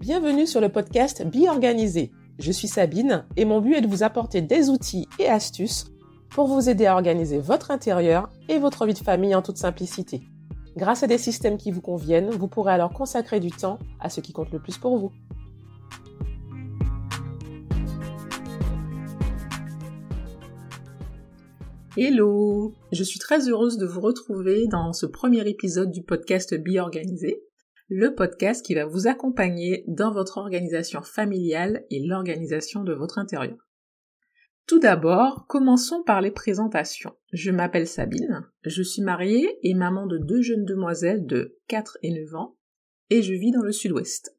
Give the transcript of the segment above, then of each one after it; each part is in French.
Bienvenue sur le podcast Be Organisé. Je suis Sabine et mon but est de vous apporter des outils et astuces pour vous aider à organiser votre intérieur et votre vie de famille en toute simplicité. Grâce à des systèmes qui vous conviennent, vous pourrez alors consacrer du temps à ce qui compte le plus pour vous. Hello Je suis très heureuse de vous retrouver dans ce premier épisode du podcast Be Organisé, le podcast qui va vous accompagner dans votre organisation familiale et l'organisation de votre intérieur. Tout d'abord, commençons par les présentations. Je m'appelle Sabine, je suis mariée et maman de deux jeunes demoiselles de 4 et 9 ans, et je vis dans le sud-ouest.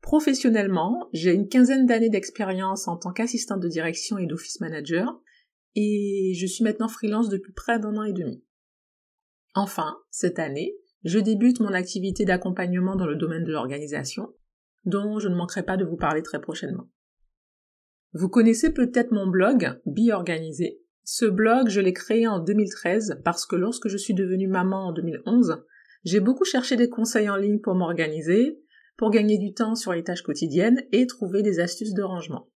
Professionnellement, j'ai une quinzaine d'années d'expérience en tant qu'assistante de direction et d'office manager, et je suis maintenant freelance depuis près d'un an et demi. Enfin, cette année, je débute mon activité d'accompagnement dans le domaine de l'organisation, dont je ne manquerai pas de vous parler très prochainement. Vous connaissez peut-être mon blog Be Organisé. Ce blog, je l'ai créé en 2013 parce que lorsque je suis devenue maman en 2011, j'ai beaucoup cherché des conseils en ligne pour m'organiser, pour gagner du temps sur les tâches quotidiennes et trouver des astuces de rangement.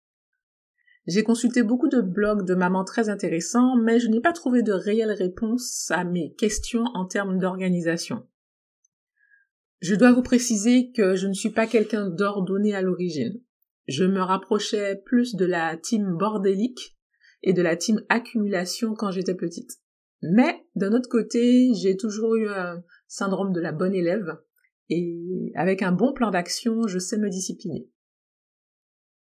J'ai consulté beaucoup de blogs de mamans très intéressants, mais je n'ai pas trouvé de réelles réponses à mes questions en termes d'organisation. Je dois vous préciser que je ne suis pas quelqu'un d'ordonné à l'origine. Je me rapprochais plus de la team bordélique et de la team accumulation quand j'étais petite. Mais d'un autre côté, j'ai toujours eu un syndrome de la bonne élève et avec un bon plan d'action, je sais me discipliner.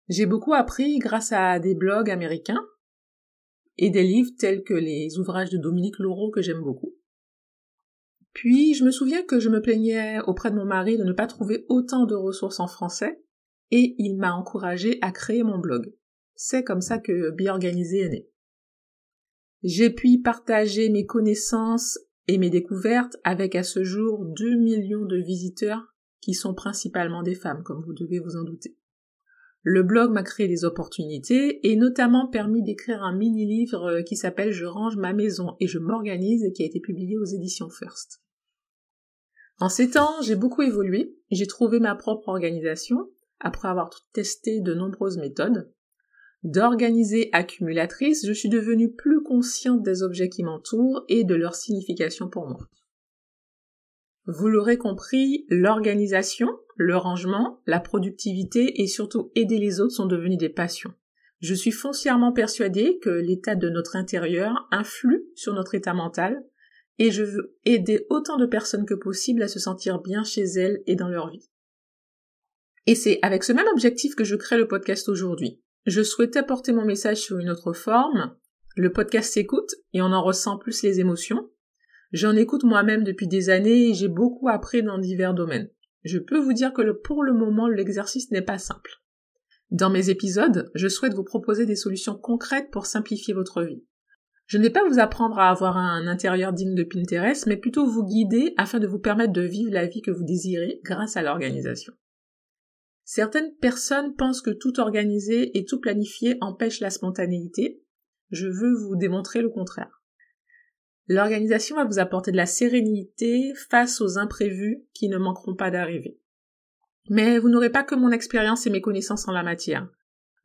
J'ai beaucoup appris grâce à des blogs américains et des livres tels que les ouvrages de Dominique Laureau que j'aime beaucoup. Puis je me souviens que je me plaignais auprès de mon mari de ne pas trouver autant de ressources en français et il m'a encouragé à créer mon blog. C'est comme ça que Bien est né. J'ai pu partager mes connaissances et mes découvertes avec à ce jour 2 millions de visiteurs qui sont principalement des femmes, comme vous devez vous en douter. Le blog m'a créé des opportunités et notamment permis d'écrire un mini-livre qui s'appelle Je range ma maison et je m'organise et qui a été publié aux éditions First. En ces temps, j'ai beaucoup évolué, j'ai trouvé ma propre organisation, après avoir testé de nombreuses méthodes. D'organiser accumulatrice, je suis devenue plus consciente des objets qui m'entourent et de leur signification pour moi. Vous l'aurez compris, l'organisation, le rangement, la productivité et surtout aider les autres sont devenus des passions. Je suis foncièrement persuadée que l'état de notre intérieur influe sur notre état mental et je veux aider autant de personnes que possible à se sentir bien chez elles et dans leur vie. Et c'est avec ce même objectif que je crée le podcast aujourd'hui. Je souhaitais porter mon message sur une autre forme. Le podcast s'écoute et on en ressent plus les émotions. J'en écoute moi-même depuis des années et j'ai beaucoup appris dans divers domaines. Je peux vous dire que pour le moment, l'exercice n'est pas simple. Dans mes épisodes, je souhaite vous proposer des solutions concrètes pour simplifier votre vie. Je ne vais pas vous apprendre à avoir un intérieur digne de Pinterest, mais plutôt vous guider afin de vous permettre de vivre la vie que vous désirez grâce à l'organisation. Certaines personnes pensent que tout organiser et tout planifier empêche la spontanéité. Je veux vous démontrer le contraire. L'organisation va vous apporter de la sérénité face aux imprévus qui ne manqueront pas d'arriver. Mais vous n'aurez pas que mon expérience et mes connaissances en la matière.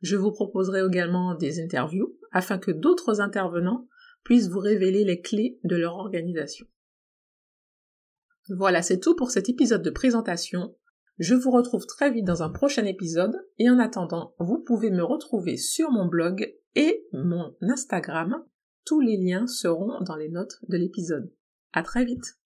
Je vous proposerai également des interviews afin que d'autres intervenants puissent vous révéler les clés de leur organisation. Voilà, c'est tout pour cet épisode de présentation. Je vous retrouve très vite dans un prochain épisode et en attendant, vous pouvez me retrouver sur mon blog et mon Instagram tous les liens seront dans les notes de l'épisode. À très vite!